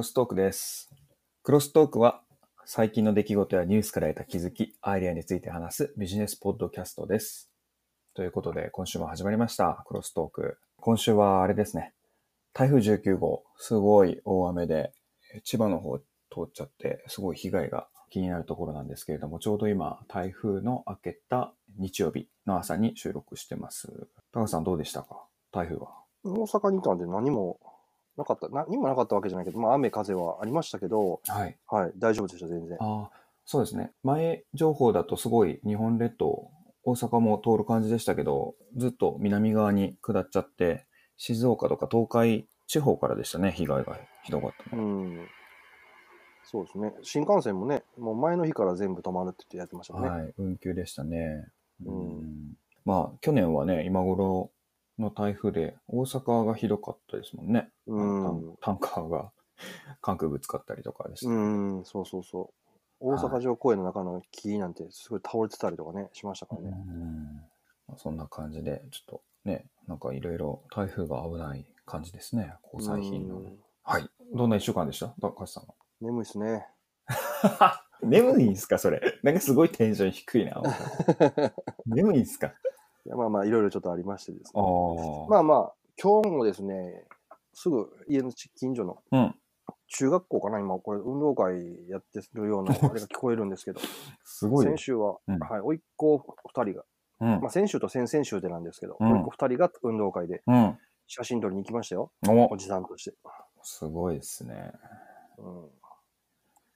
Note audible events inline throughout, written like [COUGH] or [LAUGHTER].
ロストークです。クロストークは最近の出来事やニュースから得た気づき、アイデアについて話すビジネスポッドキャストです。ということで、今週も始まりました。クロストーク。今週はあれですね。台風19号、すごい大雨で、千葉の方通っちゃって、すごい被害が気になるところなんですけれども、ちょうど今、台風の明けた日曜日の朝に収録してます。高橋さんどうでしたか？台風は。大阪にいたんで何もなかった、何もなかったわけじゃないけど、まあ雨風はありましたけど、はい。はい、大丈夫でした、全然。ああ、そうですね。前情報だとすごい日本列島、大阪も通る感じでしたけど、ずっと南側に下っちゃって、静岡とか東海地方からでしたね、被害がひどかったうの。ん。そうですね。新幹線もね、もう前の日から全部止まるって言ってやってましたね。はい、運休でしたね。うんまあ、去年はね、今頃の台風で大阪がひどかったですもんね。うん。タンカーが [LAUGHS] 関空ぶつかったりとかでした。うん、そうそうそう。大阪城公園の中の木なんてすごい倒れてたりとかね、しましたからね。うんまあそんな感じで、ちょっとね、なんかいろいろ台風が危ない感じですね、ここ最近の。うんはい。どんな一週間でした？高橋さん眠いっすね。は。[LAUGHS] 眠いんすかそれ。なんかすごいテンション低いな。[LAUGHS] 眠いんすか？いやまあまあ、いろいろちょっとありましてです。ね。まあまあ、今日もですね、すぐ家の近所のうん。中学校かな、今、これ、運動会やってるような、[LAUGHS] あれが聞こえるんですけど、すごいね先。週は、うんはい、甥っ子2人が、うんまあ、先週と先々週でなんですけど、うん甥っ子2人が運動会でうん。写真撮りに行きましたよ、おおじさんとして。すごいですね。うん、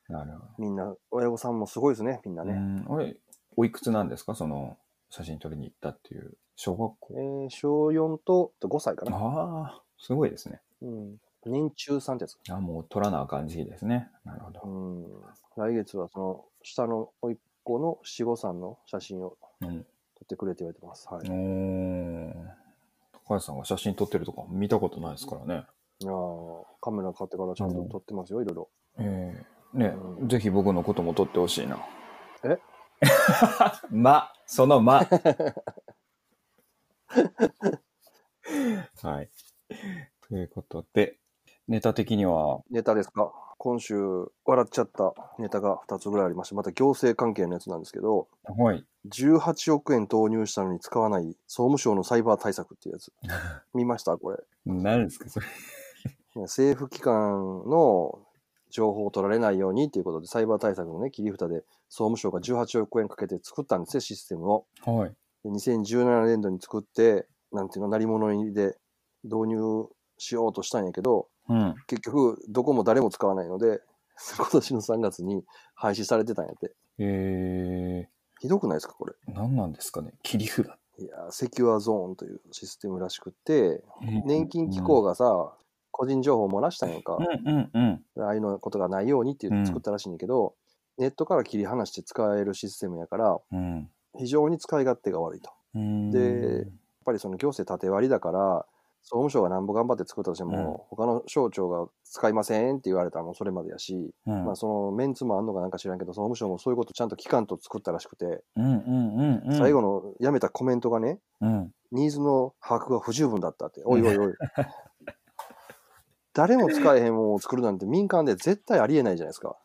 なるほみんな、親御さんもすごいですね、みんなど。ね。うん。あれ、おいくつなんですか？その、写真撮りに行ったっていう。小学校えー小4と5歳かな。ああ、すごいですね。うん、年中さんってやつ。あもう撮らなあかん時期ですね。なるほど。うん、来月はその、下の甥っ子の七五三の写真をうん。撮ってくれって言われてます。はい。おー高橋さんが写真撮ってるとか見たことないですからね。いやーカメラ買ってからちゃんと撮ってますよ、いろいろ。ええね、うんぜひ僕のことも撮ってほしいな。えま、そのま。[LAUGHS] はい。ということで、ネタ的には、ネタですか？今週笑っちゃったネタが2つぐらいありましてまた行政関係のやつなんですけどはい。18億円投入したのに使わない総務省のサイバー対策っていうやつ [LAUGHS] 見ました？これ何ですか、それ。ね政府機関の情報を取られないようにっていうことでサイバー対策のね切り札で総務省が18億円かけて作ったんですよシステムをはい。で2017年度に作ってなんていうの鳴り物入りで導入しようとしたんやけどうん。結局どこも誰も使わないので [LAUGHS] 今年の3月に廃止されてたんやってえひどくないですかこれ？ー、何なんですかね。切り札。いやセキュアゾーンというシステムらしくって年金機構がさ、個人情報を漏らしたんやんか、うんうんうん。ああいうのことがないようにって言って作ったらしいんだけど、ネットから切り離して使えるシステムやからうん。非常に使い勝手が悪いとやっうん。でぱりその行政縦割りだから総務省がなんぼ頑張って作ったとしても、他の省庁が使いませんって言われたらもうそれまでやし、うん、まあそのメンツもあんのかなんか知らんけど総務省もそういうことちゃんと機関と作ったらしくて、うんうんうんうん。最後のやめたコメントがねうん。ニーズの把握が不十分だったって。おいおいおい。[LAUGHS] 誰も使えへんものを作るなんて民間で絶対ありえないじゃないですか。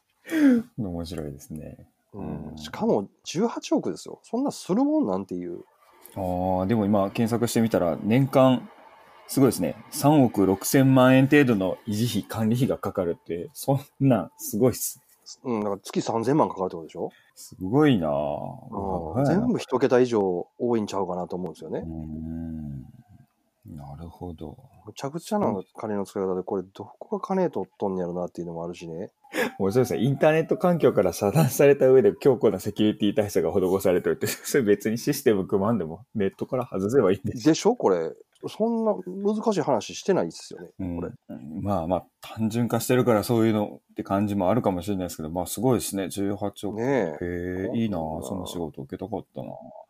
面白いですね。うんうんしかも18億ですよ。そんなするもんなんていう。ああ、でも今検索してみたら年間、すごいですね。3億6千万円程度の維持費、管理費がかかるって、そんなんすごいっす。うん、だから月3000万かかるってことでしょ、すごいなぁうん、全部一桁以上多いんちゃうかなと思うんですよねう。ん。なるほど。むちゃくちゃな金の使い方で、これどこが金取っとんねやろなっていうのもあるしね。面白いですね。インターネット環境から遮断された上で強固なセキュリティ対策が施されてるって、[LAUGHS] それ別にシステム組まんでもネットから外せばいいんでしょ。でしょ？これ。そんな難しい話してないですよね。うんこれ。まあまあ、単純化してるからそういうのって感じもあるかもしれないですけど、まあすごいですね。18億。ねえ。へえ、いいなその仕事受けたかったな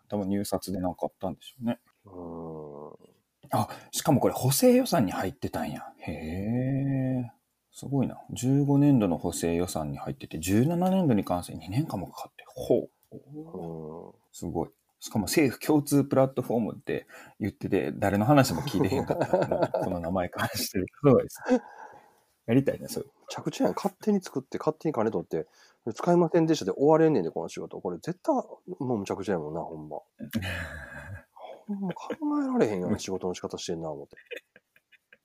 多分入札でなんかあったんでしょうね。うん。あ、しかもこれ補正予算に入ってたんや。へえ。すごいな。15年度の補正予算に入ってて、17年度に関して2年間もかかって。ほう。うんすごい。しかも政府共通プラットフォームって言ってて、誰の話も聞いてへんかった [LAUGHS] この名前からしてる。すごいです。やりたいね、そういう。ちゃくちゃやん。勝手に作って、勝手に金取って、使いませんでしたで終われんねんで、この仕事。これ絶対、もうむちゃくちゃやもんな、ほんま。考えられへんような仕事の仕方してんな、思って。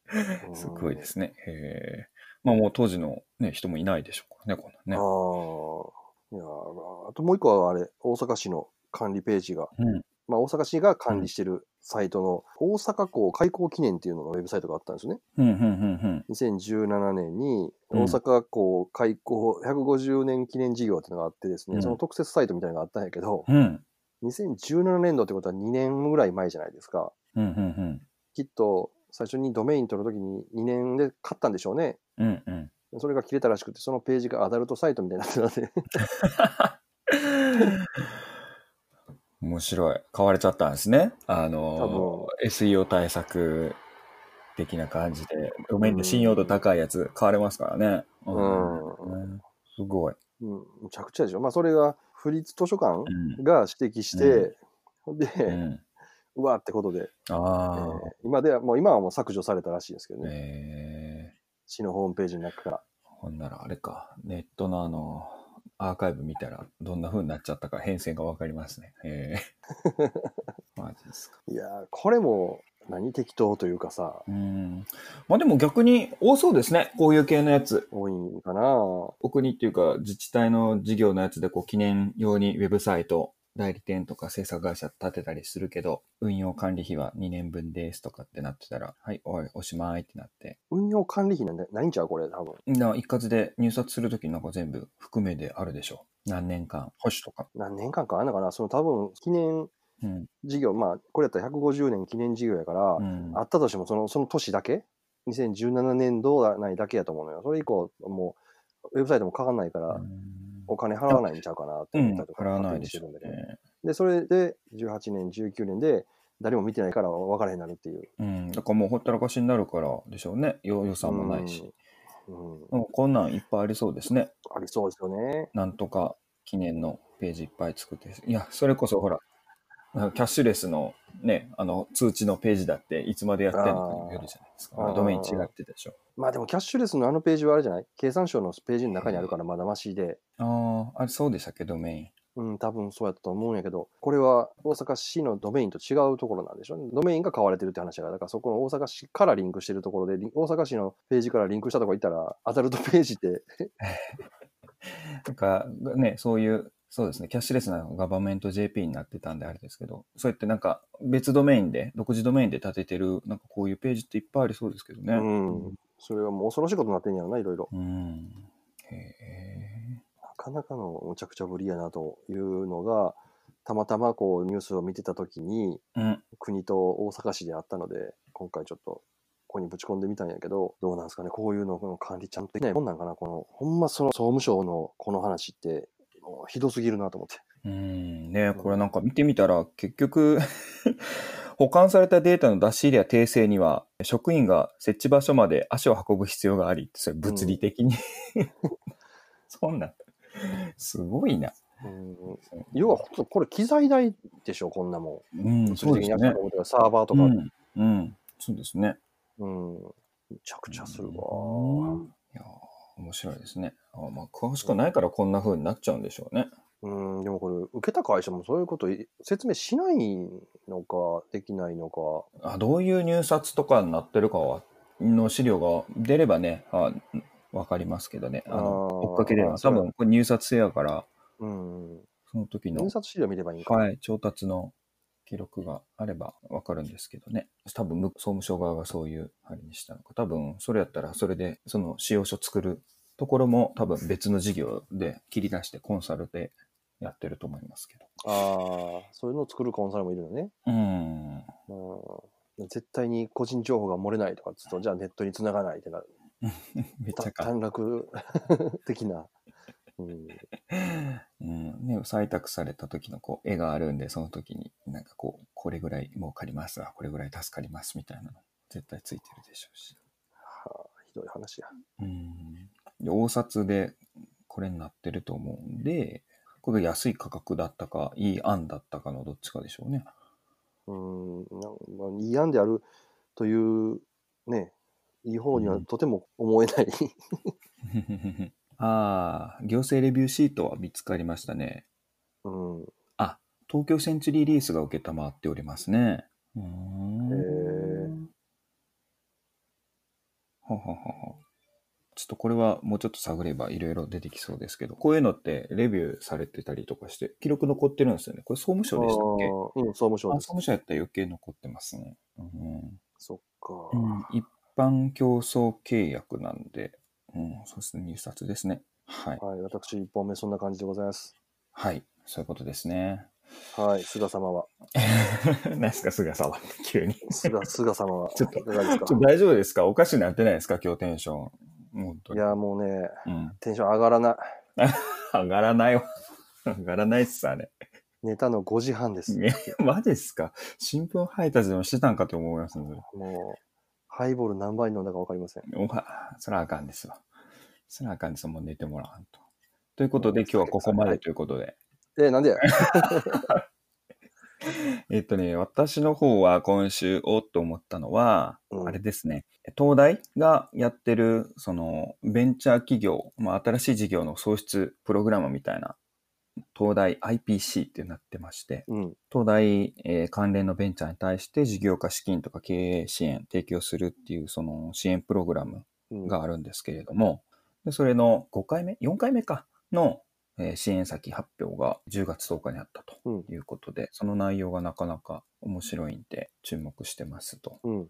[LAUGHS] すごいですね。へえ。まあもう当時の、ね、人もいないでしょうからね、こんなんね。ああ。いやーあともう一個はあれ、大阪市の管理ページが、うん。まあ大阪市が管理してるサイトの大阪港開港記念っていうのがウェブサイトがあったんですよね。うん、うん、うん、2017年にうん大阪港開港150年記念事業っていうのがあってですね、うんその特設サイトみたいなのがあったんやけど、うん。うん。2017年度ってことは2年ぐらい前じゃないですか。うん、うん、きっと最初にドメイン取るときに2年で買ったんでしょうね。うん。うん、うん。それが切れたらしくて、そのページがアダルトサイトみたいになってたんで、面白い。買われちゃったんですね。あの、SEO 対策的な感じで、ドメインで信用度高いやつ買われますからね。うんんすごい。うん、むちゃくちゃでしょ。まあそれが、府立図書館うん。が指摘して、で、うん、うわってことで、えああ。ー今では、もう今はもう削除されたらしいですけどね。えー、市のホームページの中から。ほんならあれか、ネットのあの、アーカイブ見たらどんな風になっちゃったか変遷がわかりますね。えー、[LAUGHS] マジですか。いやー、これも、何適当というかさ、うん。まあでも逆に多そうですね。こういう系のやつ。多いんかな。お国っていうか自治体の事業のやつでこう記念用にウェブサイト、代理店とか制作会社立てたりするけど、運用管理費は2年分ですとかってなってたら、はい、おい、おしまいってなって。運用管理費なんてないんちゃう？これ、多分。だから一括で入札するときなんか全部含めであるでしょう。何年間、保守とか。何年間かあんのかな？その多分、記念うん。事業、まあ、これやったら150年記念事業やから、うんあったとしても、その、その年だけ ?2017 年度内だけやと思うのよ。それ以降、もう、ウェブサイトも変わんないから、お金払わないんちゃうかなってうん、思ったりとか、払わないでしょ。ね。で、それで、18年、19年で、誰も見てないから分からへんなるっていう。うん。だからもうほったらかしになるからでしょうね。予予算もないし。うん。こんなんいっぱいありそうですね。ありそうですよね。なんとか記念のページいっぱい作って。いや、それこそほら、キャッシュレスのね、あの通知のページだっていつまでやってんのかによるじゃないですか。ドメイン違ってたでしょ。まあでも、キャッシュレスのあのページはあれじゃない？経産省のページの中にあるからまだましで、ああ、あれそうでしたっけ、ドメイン。うん、多分そうやったと思うんやけど、これは大阪市のドメインと違うところなんでしょ？うね。ドメインが買われてるって話だから、だからそこの大阪市からリンクしてるところで、大阪市のページからリンクしたところ行ったら、アダルトページって、[LAUGHS] なんかね、そういう、そうですね、キャッシュレスなガバメント JP になってたんであれですけど、そうやってなんか別ドメインで、独自ドメインで立ててる、なんかこういうページっていっぱいありそうですけどね。うん、それはもう恐ろしいことになってんやろな、いろいろ。うん。へえ。なかなかのむちゃくちゃぶりやなというのが、たまたまこうニュースを見てたときに、うん。国と大阪市であったので、今回ちょっとここにぶち込んでみたんやけど、どうなんですかね、こういうのの管理ちゃんとできないもんなんかな、この、ほんまその総務省のこの話って、もうひどすぎるなと思って。うん。ねこれなんか見てみたら、結局、[LAUGHS] 保管されたデータの出し入れや訂正には、職員が設置場所まで足を運ぶ必要があり、それ物理的に、そんなん、すごいな。うん要は、これ機材代でしょ、こんなもん。うん、物そうですねサーバーとか。うん、うん、そうですね。うん。むちゃくちゃするわ。うんいやー面白いですね。あまあ、詳しくないからこんな風になっちゃうんでしょうね。うん、でもこれ、受けた会社もそういうことい説明しないのか、できないのか。あどういう入札とかになってるかはの資料が出ればね、あわかりますけどね。あの追っかければ、多分これ入札制やから、うん。その時の印、刷資料見ればいいんか。はい、調達の記録があればわかるんですけどね。多分、む総務省側がそういうあれにしたのか。多分、それやったら、それで、その使用書作るところも多分別の事業で切り出してコンサルでやってると思いますけど。ああ、そういうのを作るコンサルもいるのね。うん。うん、絶対に個人情報が漏れないとかっつうと、じゃあネットに繋がないってなる。[LAUGHS] めっちゃか。短絡的な。うん、うん。ね、採択された時のこう絵があるんで、その時になんかこう、これぐらい儲かりますわ、これぐらい助かりますみたいなの絶対ついてるでしょうし。はあ、ひどい話や。うん。で大札でこれになってると思うんで、これが安い価格だったか、いい案だったかのどっちかでしょうね。うん、なまあ、いい案であるというね、いい方にはとても思えない。[LAUGHS] ああ、行政レビューシートは見つかりましたね。うん。あ、東京センチュリーリースが受けたまっておりますね。うーん。へーはははは。ちょっとこれはもうちょっと探ればいろいろ出てきそうですけど、こういうのってレビューされてたりとかして、記録残ってるんですよね。これ総務省でしたっけ？うん、総務省あ、です。総務省やったら余計残ってますね。うんそっか。うん、一般競争契約なんで、うん、そうですね、入札ですね。はい。はい、私、一本目そんな感じでございます。はい。そういうことですね。はい、菅様は。[LAUGHS] 何ですか、菅さんは。[LAUGHS] 急に。菅、菅様は。[LAUGHS] ちょっと大丈夫ですか？おかしになってないですか？今日テンション。本当に。いや、もうね、うん。テンション上がらない。上がらないわ。上がらないっす、あれ。ネタの5時半です。え、マジっすか？新聞配達でもしてたんかと思いますね。もう、ハイボール何杯飲んだか分かりません。おは、そらあかんですわ。そらあかんですわ。もう寝てもらわんと。ということで、今日はここまでということで。え、なんでや？[LAUGHS] えっとね、私の方は今週おっと思ったのは、うんあれですね。東大がやってる、その、ベンチャー企業、まあ、新しい事業の創出プログラムみたいな、東大 IPC ってなってまして、うん。東大、えー関連のベンチャーに対して事業化資金とか経営支援提供するっていうその支援プログラムうん。があるんですけれども、でそれの5回目 ?4 回目かの、えー支援先発表が10月10日にあったとうん。いうことで、その内容がなかなか面白いんで注目してますと。うん。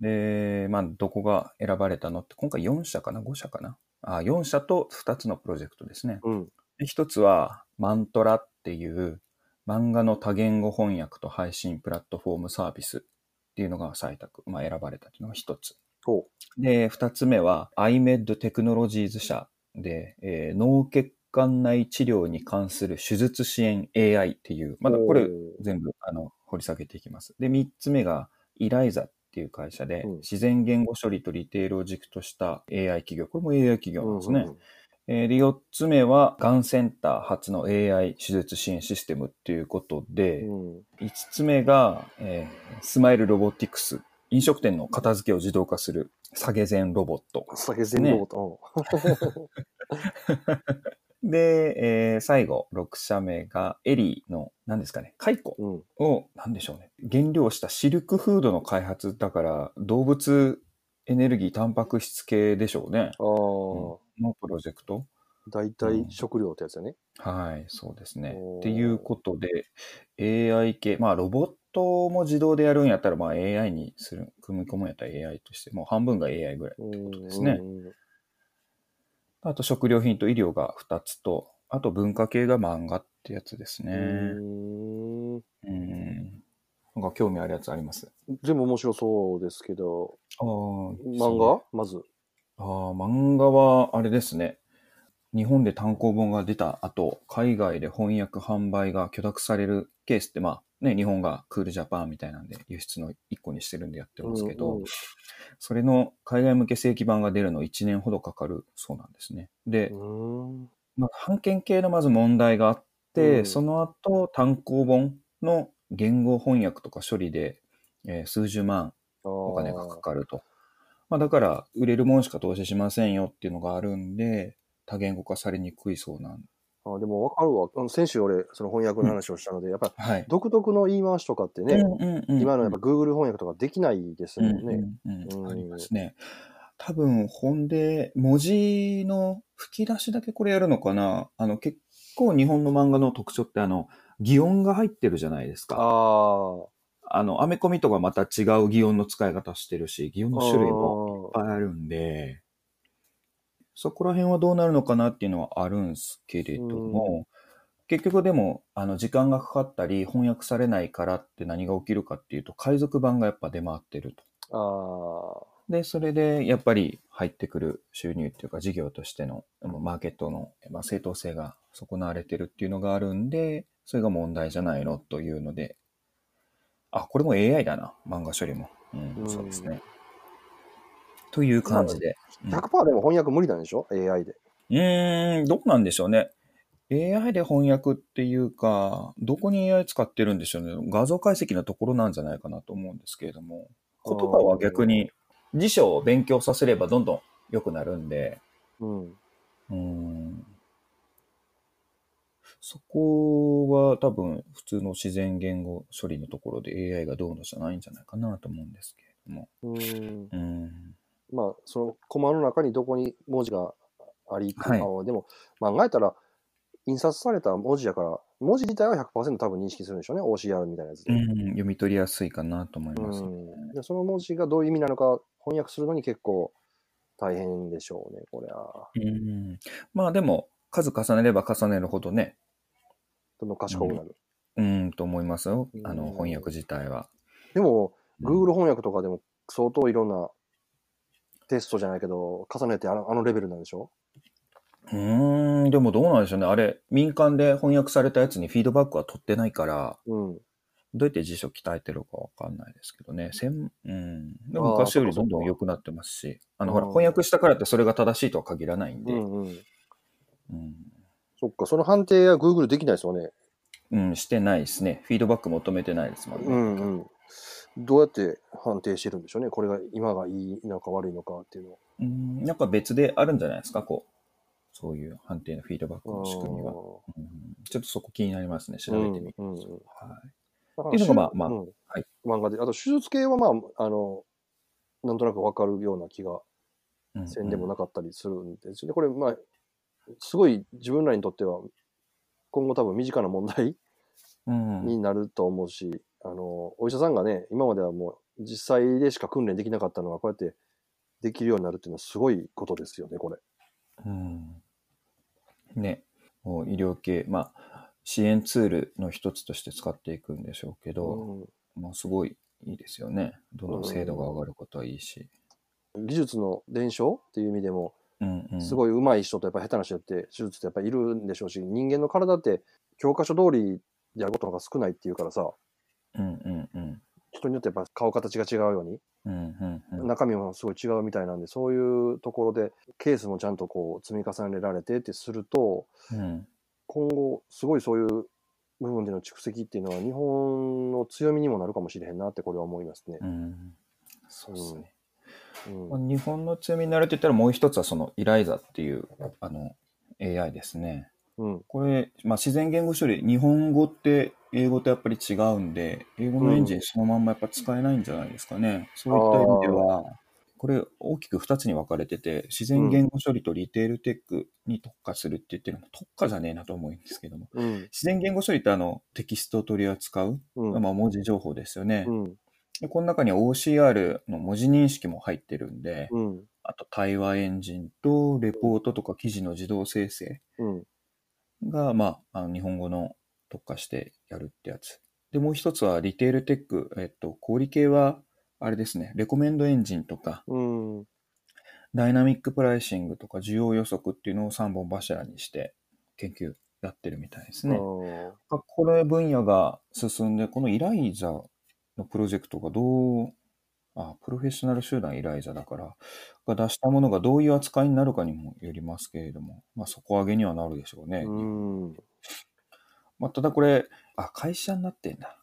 で、まあ、どこが選ばれたのって、今回4社かな ?5 社かな？あ ?4 社と2つのプロジェクトですね。一つは、マントラっていう漫画の多言語翻訳と配信プラットフォームサービスっていうのが採択、まあ、選ばれたっていうのが一つ。ほで、二つ目は iMed Technologies 社で、えー脳血管内治療に関する手術支援 AI っていう、まだこれ全部あの掘り下げていきます。で、三つ目が ELIZA っていう会社で、うん自然言語処理とリテールを軸とした AI 企業。これも AI 企う。業なんですね。うんえーで、4つ目は、がんセンター初の AI 手術支援システムっていうことで、うん。5つ目が、えースマイルロボティクス。飲食店の片付けを自動化する下げ膳ロボット。酒全部と。[LAUGHS] で、えー最後、6社目がエリーの、何ですかね、蚕うん。うん。を、何でしょうね、原料したシルクフードの開発だから、動物エネルギー、タンパク質系でしょうね。ああ、のプロジェクト。大体食料ってやつやね。はい、そうですね。っていうことで、AI 系、まあ、ロボットも自動でやるんやったら、まあ、AI にする、組み込むんやったら AI として、もう半分が AI ぐらい。うん。ですねうんあと、食料品と医療が2つと、あと、文化系が漫画ってやつですね。うん。うん。なんか興味あるやつあります？全部面白そうですけど、ああ、漫画？まず。ああ、漫画は、あれですね。日本で単行本が出た後、海外で翻訳販売が許諾されるケースって、まあね、日本がクールジャパンみたいなんで輸出の一個にしてるんでやってますけど、うんうんそれの海外向け正規版が出るの1年ほどかかるそうなんですね。で、うん。まあ、版権系のまず問題があって、うんその後単行本の言語翻訳とか処理で、えー数十万おお金がかかると。まあ、だから、売れるもんしか投資しませんよっていうのがあるんで、多言語化されにくいそうなんあでも分かるわ。あの先週俺、その翻訳の話をしたので、やっぱはい。独特の言い回しとかってね、うんうんうん今のやっぱ Google 翻訳とかできないですもんね。うんうんうんうんありますね。多分、本で、文字の吹き出しだけこれやるのかなあの、結構日本の漫画の特徴って、あの、擬音が入ってるじゃないですか。ああの、アメコミとかまた違う擬音の使い方してるし、擬音あ。の種類もいっぱいあるんで、そこら辺はどうなるのかなっていうのはあるんですけれども、結局でも、あの、時間がかかったり、翻訳されないからって何が起きるかっていうと、海賊版がやっぱ出回ってると。ああ。で、それでやっぱり入ってくる収入っていうか事業としてのマーケットの、まあ、正当性が損なわれてるっていうのがあるんで、それが問題じゃないのというので、あ、これも AI だな、漫画処理も。うん、うんそうですね。という感じで。うん100%でも翻訳無理なんでしょ ?AI で。うーん、どうなんでしょうね。AI で翻訳っていうか、どこに AI 使ってるんでしょうね。画像解析のところなんじゃないかなと思うんですけれども、言葉は逆に辞書を勉強させればどんどん良くなるんで、うん。うん。そこは多分普通の自然言語処理のところで AI がどうのじゃないんじゃないかなと思うんですけれども。うん。うん。まあ、そのコマの中にどこに文字がありっていでも、まあ考えたら、印刷された文字やから、文字自体は100%多分認識するんでしょうね。OCR みたいなやつで。うん、読み取りやすいかなと思います。うんでその文字がどういう意味なのか翻訳するのに結構大変でしょうね、これは。うん。まあでも、数重ねれば重ねるほどね、どんどん賢くなる？うん、と思いますよ。あの、うん翻訳自体は。でも、うん Google 翻訳とかでも相当いろんなテストじゃないけど、重ねてあのあのレベルなんでしょ？うーん、でもどうなんでしょうね。あれ、民間で翻訳されたやつにフィードバックは取ってないから、うん。どうやって辞書鍛えてるかわかんないですけどね。せんうん。でも昔よりどんどん良くなってますし、あの、ほら、うん翻訳したからってそれが正しいとは限らないんで、うんうん。うん。そっか、その判定は Google できないですよね。うん、してないですね。フィードバック求めてないですもんね。うんうん。どうやって判定してるんでしょうね。これが今がいいのか悪いのかっていうのを。うん、なんか別であるんじゃないですか、こう。そういう判定のフィードバックの仕組みは。うん、ちょっとそこ気になりますね。調べてみると。うんうんうんはい。っていうのがまあまあうんはい漫画で。あと、手術系はまあ、あの、なんとなくわかるような気がうんせんでもなかったりするんですよね。これ、まあ、すごい自分らにとっては、今後多分身近な問題うんになると思うし、あの、お医者さんがね、今まではもう実際でしか訓練できなかったのが、こうやってできるようになるっていうのはすごいことですよね、これ。うんね、もう医療系、まあ、支援ツールの一つとして使っていくんでしょうけど、うんまあ、すごいいいですよね。どんどん精度が上がることはいいし。技術の伝承っていう意味でも、うんうん、すごい上手い人とやっぱ下手な人って手術ってやっぱいるんでしょうし、人間の体って教科書通りでやることの方が少ないっていうからさ、うんうんうん。人によってやっぱ顔形が違うように、うんうんうん中身もすごい違うみたいなんで、そういうところでケースもちゃんとこう積み重ねられてってすると、うん今後すごいそういう部分での蓄積っていうのは日本の強みにもなるかもしれへんなってこれは思いますねう。んそうですね。うんまあ、日本の強みになるって言ったらもう一つはそのイライザっていうあの AI ですね。うんこれ、まあ、自然言語処理、日本語って英語とやっぱり違うんで、英語のエンジンそのまんまやっぱ使えないんじゃないですかね。そういった意味では、これ大きく2つに分かれてて、自然言語処理とリテールテックに特化するって言ってるのも特化じゃねえなと思うんですけども、うん自然言語処理ってあのテキストを取り扱う、うんまあ、文字情報ですよね。うんでこの中には OCR の文字認識も入ってるんで、うんあと対話エンジンとレポートとか記事の自動生成うんが、まあ、あの日本語の特化してやるってやつ。で、もう一つはリテールテック。えっと、小売系は、あれですね、レコメンドエンジンとか、うんダイナミックプライシングとか、需要予測っていうのを3本柱にして研究やってるみたいですね。あこの分野が進んで、このイライザのプロジェクトがどう、あ、プロフェッショナル集団イライザだから、が出したものがどういう扱いになるかにもよりますけれども、まあ、底上げにはなるでしょうね。ーうん。まあ、ただこれ、あ、会社になってんだ。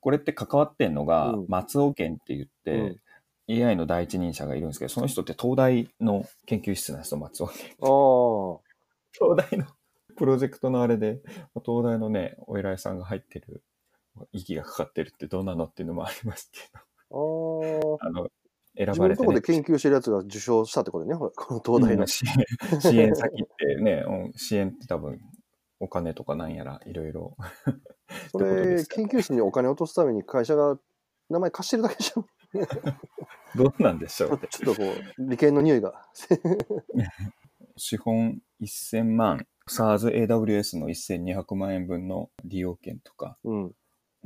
これって関わってんのが、うん。松尾健って言って、AI の第一人者がいるんですけど、その人って東大の研究室なんですよ、松尾あ東大のプロジェクトのあれで、東大のね、お偉いさんが入ってる、息がかかってるってどうなのっていうのもありますけああど、あの、選ばれて、ねところで、研究してるやつが受賞したってことね、この東大のうん。支援 [LAUGHS] 支援先ってね、うん支援って多分、お金とかなんやら、いろいろ。[LAUGHS] それ、研究室にお金を落とすために会社が名前貸してるだけじゃん。[LAUGHS] どうなんでしょうって。ちょっとこう、利権の匂いが。資本1000万、SARS AWS の1200万円分の利用券とか、うん。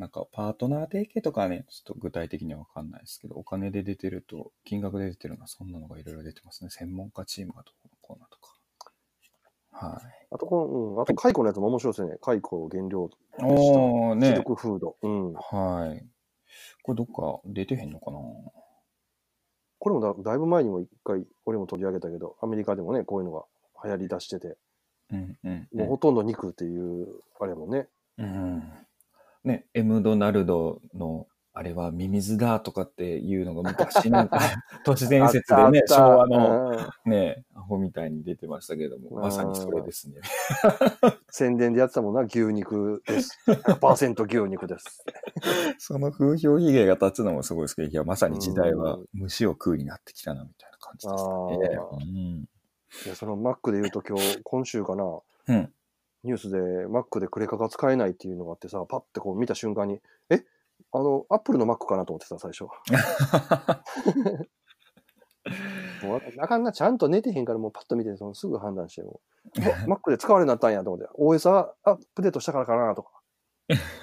なんかパートナー提携とかはね、ちょっと具体的にはわかんないですけど、お金で出てると、金額で出てるのはそんなのがいろいろ出てますね。専門家チームがどうのこうのとか。はい。あと、この、うん。あと、蚕のやつも面白いですよね。蚕を原料としたおー、シルね。クフード。うん。はい。これどっか出てへんのかな？これもだだいぶ前にも一回、俺も取り上げたけど、アメリカでもね、こういうのが流行り出してて、うんうん、もうほとんど肉っていう、あれやもんね。うん。ね、エムドナルドのあれはミミズだとかっていうのが昔なんか [LAUGHS] [LAUGHS] 都市伝説でね昭和のうんね、アホみたいに出てましたけども、うんまさにそれですね。[LAUGHS] 宣伝でやってたもんな、牛肉です。100%牛肉です。その風評被害が立つのもすごいですけど、いや、まさに時代はうん虫を食うになってきたな、みたいな感じですね。うんいや、そのマックで言うと今日、今週かな、うん。ニュースでマックでクレカが使えないっていうのがあってさ、パッてこう見た瞬間に、え？あの、アップルのマックかなと思ってた、最初。[LAUGHS] もうあかんな、ちゃんと寝てへんからもうパッと見て、そのすぐ判断してもう、[LAUGHS] あマックで使われなったんやと思って、OS はアップデートしたからかなとか、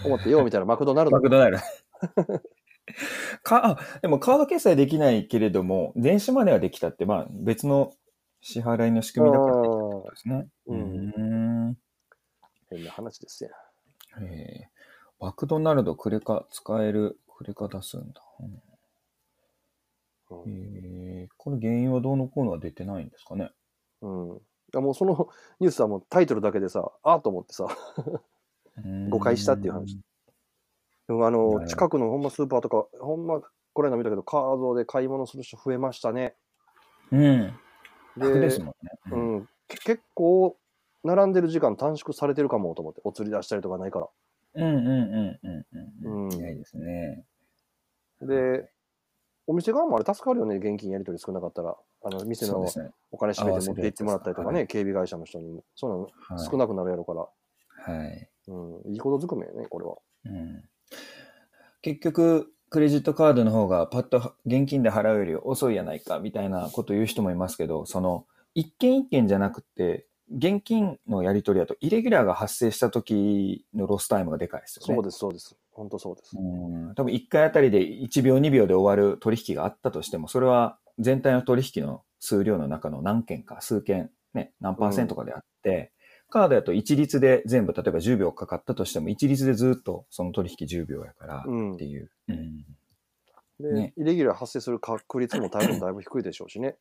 思ってよう見たらマクドナルドマクドナルド。か、あでもカード決済できないけれども、電子マネーはできたって、まあ別の支払いの仕組みだからできたってことですね。うん。変な話ですよ。えーマクドナルドクレカ使える、クレカ出すんだ。うんうんえーこれ原因はどうのこうのは出てないんですかね。うん。いやもうそのニュースはもうタイトルだけでさ、ああと思ってさ、誤解したっていう話。でもあの、近くのほんまスーパーとか、ほんまこれの見たけど、カードで買い物する人増えましたね。うん。楽ですもんね。ううんん、け結構、並んでる時間短縮されてるかもと思って、お釣り出したりとかないから。うんうんうんうんうん。うんないですね。で、お店側もあれ助かるよね、現金やり取り少なかったら。あの、店の。お金閉めて持って行ってもらったりとかはね、警備会社の人にも。そうなのはい少なくなるやろから。はい。うん、いいことずくめやね、これは。うん結局、クレジットカードの方がパッと現金で払うより遅いやないかみたいなこと言う人もいますけど、その一件一件じゃなくて、現金のやり取りだとイレギュラーが発生した時のロスタイムがでかいですよね。そうです、そうです。本当そうです。うん多分1回あたりで1秒2秒で終わる取引があったとしても、それは全体の取引の数量の中の何件か、数件、ね、何パーセントかであって、カードだと一律で全部、例えば10秒かかったとしても、一律でずっとその取引10秒やからうんっていう。うんで、ねイレギュラー発生する確率も多分だいぶ低いでしょうしね。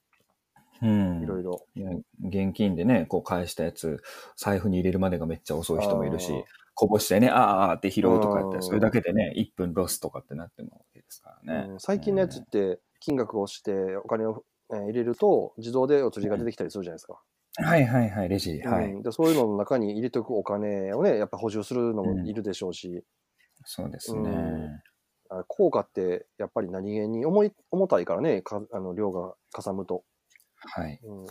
うんいろいろ。いや現金でね、こう返したやつ、財布に入れるまでがめっちゃ遅い人もいるしこぼしてね、あーあーって拾うとかやったら、あーそれだけでね、1分ロスとかってなってもわけですからね。うん最近のやつって、金額を押してお金をえー入れると、自動でお釣りが出てきたりするじゃないですか。はいはいはい、レジ。はい。うんでそういうのの中に入れておくお金をね、やっぱ補充するのもいるでしょうし、そうですね。効果ってやっぱり何気に重い重たいからね、かあの量がかさむと。はい。うん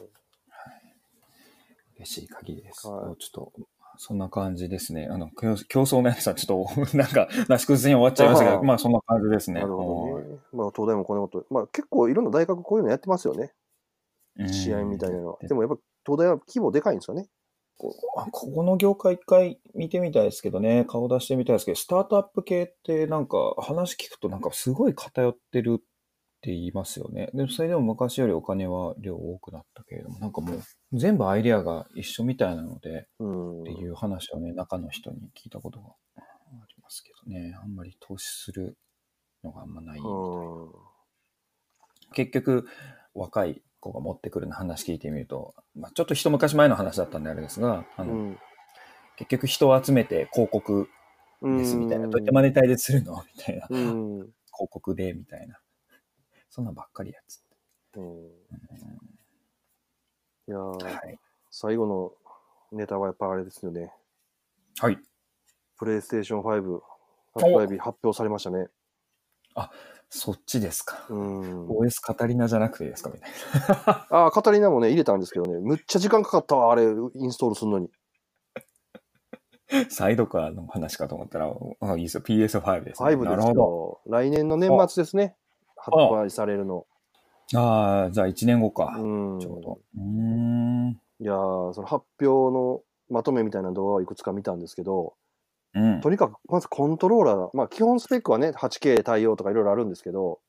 嬉しい限りです。はいちょっと、そんな感じですね。あの、競競争のやつはちょっと、[LAUGHS] なんか、なし崩しに終わっちゃいましたけど、あーまあそんな感じですね。なるほはいどね。まあ、東大もこんなこと、まあ結構いろんな大学こういうのやってますよね。うん試合みたいなのは。でもやっぱ東大は規模でかいんですよね。あここの業界一回見てみたいですけどね、顔出してみたいですけど、スタートアップ系ってなんか話聞くとなんかすごい偏ってるって言いますよね。でもそれでも昔よりお金は量多くなったけれども、なんかもう全部アイデアが一緒みたいなので、うん。っていう話をね、中の人に聞いたことがありますけどね、あんまり投資するのがあんまないみたいな。うん結局、若い子が持ってくるの話聞いてみると、まあ、ちょっと一昔前の話だったんであれですが、あのうん。結局人を集めて広告ですみたいな、どうやってマネタイズするの？みたいな、広うん。告でみたいな。そんなんばっかりやつ。うん。いやーはい。最後のネタはやっぱあれですよね。はい。プレイステーション5発売日発表されましたね。そっちですか。うん。OS カタリナじゃなくてですかみたいああ、カタリナもね、入れたんですけどね、むっちゃ時間かかったわ、あれ、インストールするのに。な。サイドカーの話かと思ったら、あ、いいですよ。PS5 です、ね。5ですなるほど。よ。来年の年末ですね。発売されるの。ああ、じゃあ1年後か。うん。ちょうど。うーん。いやーその発表のまとめみたいな動画をいくつか見たんですけど、うん。とにかくまずコントローラー、まあ基本スペックはね、8K 対応とかいろいろあるんですけど、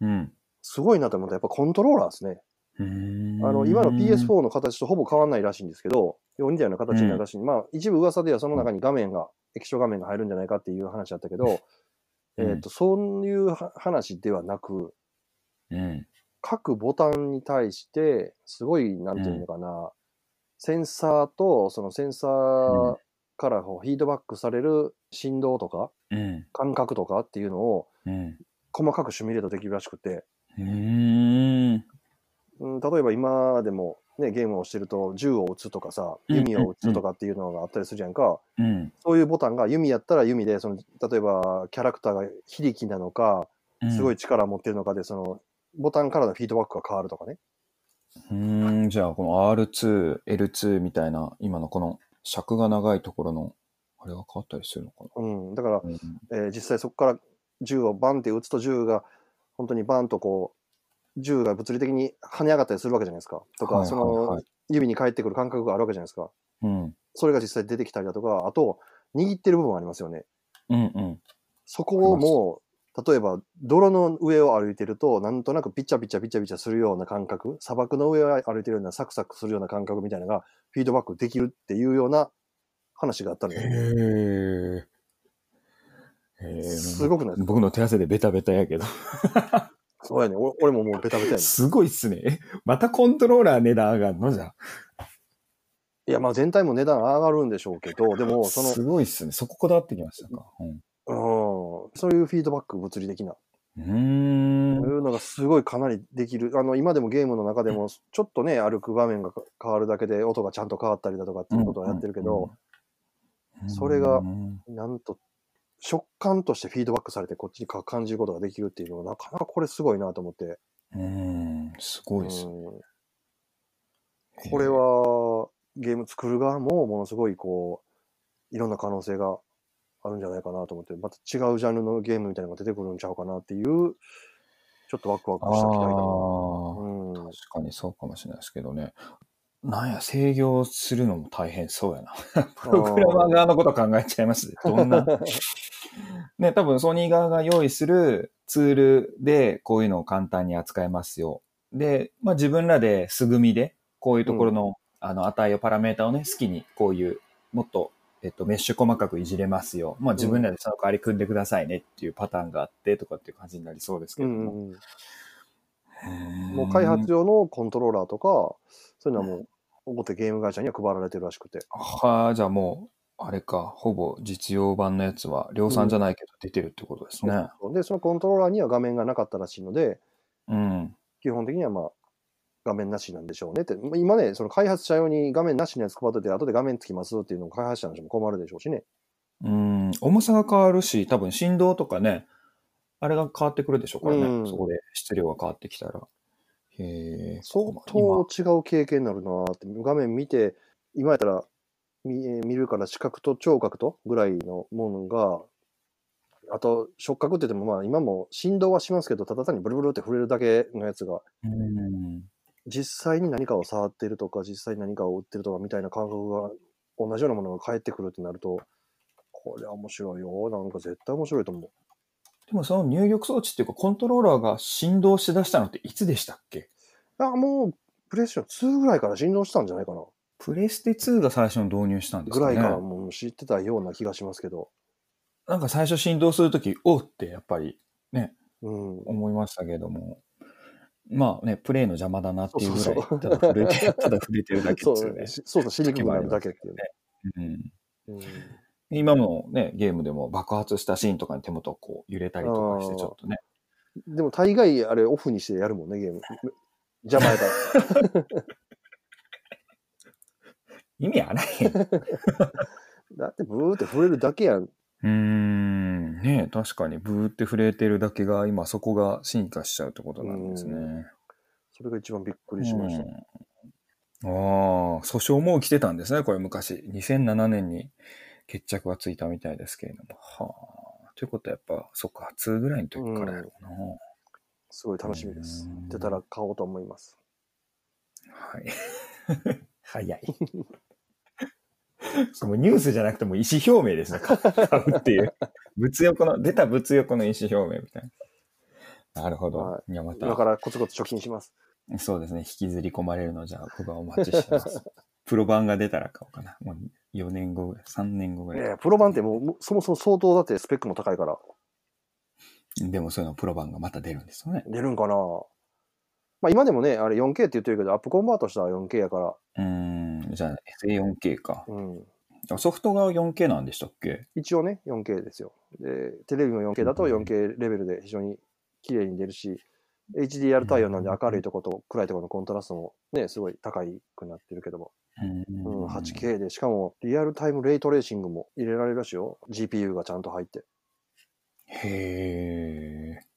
うん。すごいなと思ったらやっぱコントローラーですね。うーんあの、今の PS4 の形とほぼ変わんないらしいんですけど、よう似たような形になるらしい。まあ一部噂ではその中に画面が、液晶画面が入るんじゃないかっていう話だったけど、う [LAUGHS] んえっと、そういうは話ではなく、うん。各ボタンに対して、すごい、なんていうのかな、センサーと、そのセンサーからこうフィードバックされる振動とかうん。感覚とかっていうのをうん。細かくシミュレートできるらしくて、うーん。うん、例えば今でも、ね、ゲームをしてると銃を撃つとかさうん弓を撃つとかっていうのがあったりするじゃんか、うん。そういうボタンが弓やったら弓でその例えばキャラクターが非力なのかすごい力を持ってるのかでそのボタンからのフィードバックが変わるとかね。うーん、じゃあこの R2、L2 みたいな、今のこの尺が長いところの、あれが変わったりするのかうん、だから、な、うん、えー実際そこから銃をバンって撃つと銃が本当にバンとこう銃が物理的に跳ね上がったりするわけじゃないですかとか、はいはいはいその指に返ってくる感覚があるわけじゃないですかうん。それが実際出てきたりだとかあと握ってる部分ありますよねうんうん。そこをもう例えば泥の上を歩いてるとなんとなくピッチャピチャピチャピチャするような感覚砂漠の上を歩いてるようなサクサクするような感覚みたいなのがフィードバックできるっていうような話があったのよ、へえ。へえ。すごくない僕の手汗でベタベタやけど。そうやね俺俺ももうベタベタやねすごいっすね。え [LAUGHS] またコントローラー値段上がるの？じゃいやまあ全体も値段上がるんでしょうけどでもそのすごいっすね。そここだわってきましたか。うん。うん、そういうフィードバック物理的な、うー。そうんいうのがすごいかなりできる。あの、今でもゲームの中でも、ちょっとね、歩く場面が変わるだけで音がちゃんと変わったりだとかっていうことをやってるけど、うん、それがうんなんと、食感としてフィードバックされてこっちにか感じることができるっていうのは、なかなかこれすごいなと思って。うん、すごいっすね。うんこれは、ゲーム作る側もものすごいこう、いろんな可能性があるんじゃないかなと思って、また違うジャンルのゲームみたいなのが出てくるんちゃうかなっていう、ちょっとワクワクした期待感。ああ、うん確かにそうかもしれないですけどね。なんや、制御するのも大変そうやな。[LAUGHS] プログラマー側のこと考えちゃいますね。どんな。[LAUGHS] ね、多分ソニー側が用意するツールでこういうのを簡単に扱えますよ。で、まあ自分らで素組みでこういうところの、あの値をパラメータをね、好きにこういうもっと、えっと、メッシュ細かくいじれますよ。まあ自分らでその代わり組んでくださいねっていうパターンがあってとかっていう感じになりそうですけうども。んうんうんもう開発用のコントローラーとか、そういうのはもう、大手ゲーム会社には配られてるらしくて。はあ、じゃあもう、あれか、ほぼ実用版のやつは量産じゃないけど出てるってことですね。で、そのコントローラーには画面がなかったらしいので、うん。基本的にはまあ、画面なしなんでしょうねって。今ね、その開発者用に画面なしのやつ配ってて、後で画面つきますっていうのを開発者の人も困るでしょうしね。うん、重さが変わるし、多分振動とかね、あれが変わってくるでしょうからね。うんそこで質量が変わってきたら。へえ。相今当違う経験になるなーって。画面見て、今やったら見え見るから視覚と聴覚とぐらいのものが、あと触覚って言ってもまあ今も振動はしますけど、ただ単にブルブルって触れるだけのやつが、うん。実際に何かを触ってるとか、実際に何かを売ってるとかみたいな感覚が同じようなものが返ってくるってなると、これは面白いよ。なんか絶対面白いと思う。でもその入力装置っていうかコントローラーが振動しだしたのっていつでしたっけ？あ、もう、プレイステーション2ぐらいから振動したんじゃないかな。プレステ2が最初に導入したんですかね。ぐらいからもう知ってたような気がしますけど。なんか最初振動するとき、おうってやっぱりうん。思いましたけども、まあね、プレイの邪魔だなっていうぐらい、そうただ触れて、[LAUGHS] ただ触れてるだけですよね。しそうそう、しにくくなるだけっていうね。うん、うん今のね、ゲームでも爆発したシーンとかに手元こう揺れたりとかして、ちょっとね。でも大概あれオフにしてやるもんね、ゲーム。邪魔やから。[LAUGHS] 意味あらへん。う [LAUGHS] だってブーって触れるだけやん。ーん、ね確かにブーって触れてるだけが、今そこが進化しちゃうってことなんですね。それが一番びっくりしました。うんああ、訴訟も起きてたんですね、これ昔。2007年に決着がついたみたいですけれども。はあ。ということはやっぱ、そっか、2ぐらいの時からやろうな。すごい楽しみですうん。出たら買おうと思います。はい。[LAUGHS] 早い。[LAUGHS] もうニュースじゃなくても意思表明ですね。[LAUGHS] 買うっていう。物欲の、出た物欲の意思表明みたいな。なるほど。、はいや、また今か、らコツコツ貯金します。そうですね。引きずり込まれるのじゃあ、僕はお待ちしてます。[LAUGHS] プロ版が出たら買おうかな。もう4年後ぐらい、3年後ぐらい。いやいやプロ版ってもうもうそもそも相当だってスペックも高いから。でもそういうのプロ版がまた出るんですよね。出るんかなまあ今でもね、あれ 4K って言ってるけど、アップコンバートしたら 4K やから。うーん。じゃあ SA4K か。うん。あソフトが 4K なんでしたっけ？一応ね、4K ですよ。で、テレビも 4K だと 4K レベルで非常に綺麗に出るし、HDR 対応なんで明るいところと暗いところのコントラストもね、すごい高くなってるけども、うん、8K で、しかもリアルタイムレイトレーシングも入れられるらしいよ。GPU がちゃんと入って。へえ。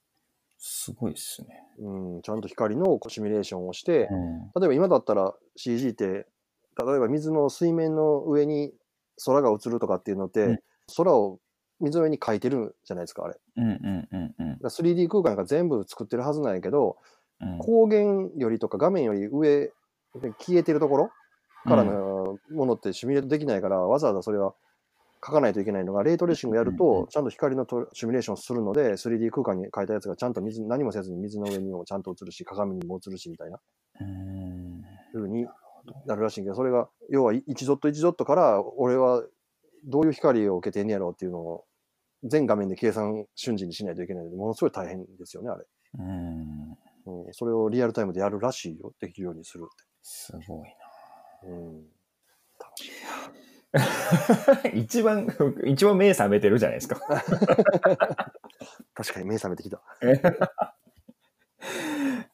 すごいっすね。うん、ちゃんと光のシミュレーションをして、うん例えば今だったら CG って、例えば水の水面の上に空が映るとかっていうのって、うん空を水の上に描いてるじゃないですか、あれ。うんうんうんうんだから 3D 空間が全部作ってるはずなんやけど、うん。光源よりとか画面より上で消えてるところからのものってシミュレートできないから、わざわざそれは書かないといけないのが、レイトレーシングやると、ちゃんと光のとシミュレーションするので、3D 空間に書いたやつがちゃんと水何もせずに水の上にもちゃんと映るし、鏡にも映るしみたいなうん風になるらしいけど、それが、要は1ドット1ドットから、俺はどういう光を受けてんねやろうっていうのを、全画面で計算瞬時にしないといけないので、ものすごい大変ですよね、あれ。うん。うん、それをリアルタイムでやるらしいよ、できるようにするって。すごいうん。楽しい。な。[LAUGHS] 一番、一番目覚めてるじゃないですか。[LAUGHS] 確かに目覚めてきた。[LAUGHS]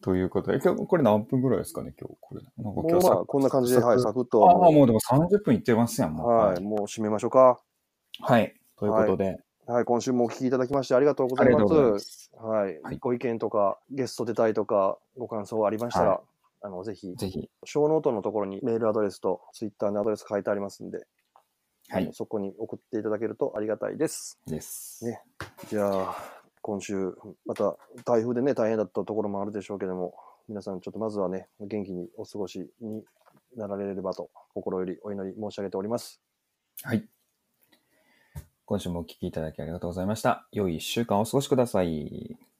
ということで、今日、これ何分ぐらいですかね、今日。これ。なんか今日さもうまあ、こんな感じで、はい、サクッと。ああ、もうでも30分いってますやん、もう。はい、もう締めましょうか。はい。ということで、はい、今週もお聞きいただきましてありがとうございま。ありがとうございますす。はい、はいご意見とか、ゲスト出たいとか、ご感想ありましたら、はあの、ぜひ、ぜひ、ショーノートのところにメールアドレスとツイッターのアドレス書いてありますんで、はいそこに送っていただけるとありがたいです。です。ねじゃあ、今週、また台風でね、大変だったところもあるでしょうけども、皆さんちょっとまずはね、元気にお過ごしになられればと、心よりお祈り申し上げております。はい。今週もお聞きいただきありがとうございました。良い一週間をお過ごしください。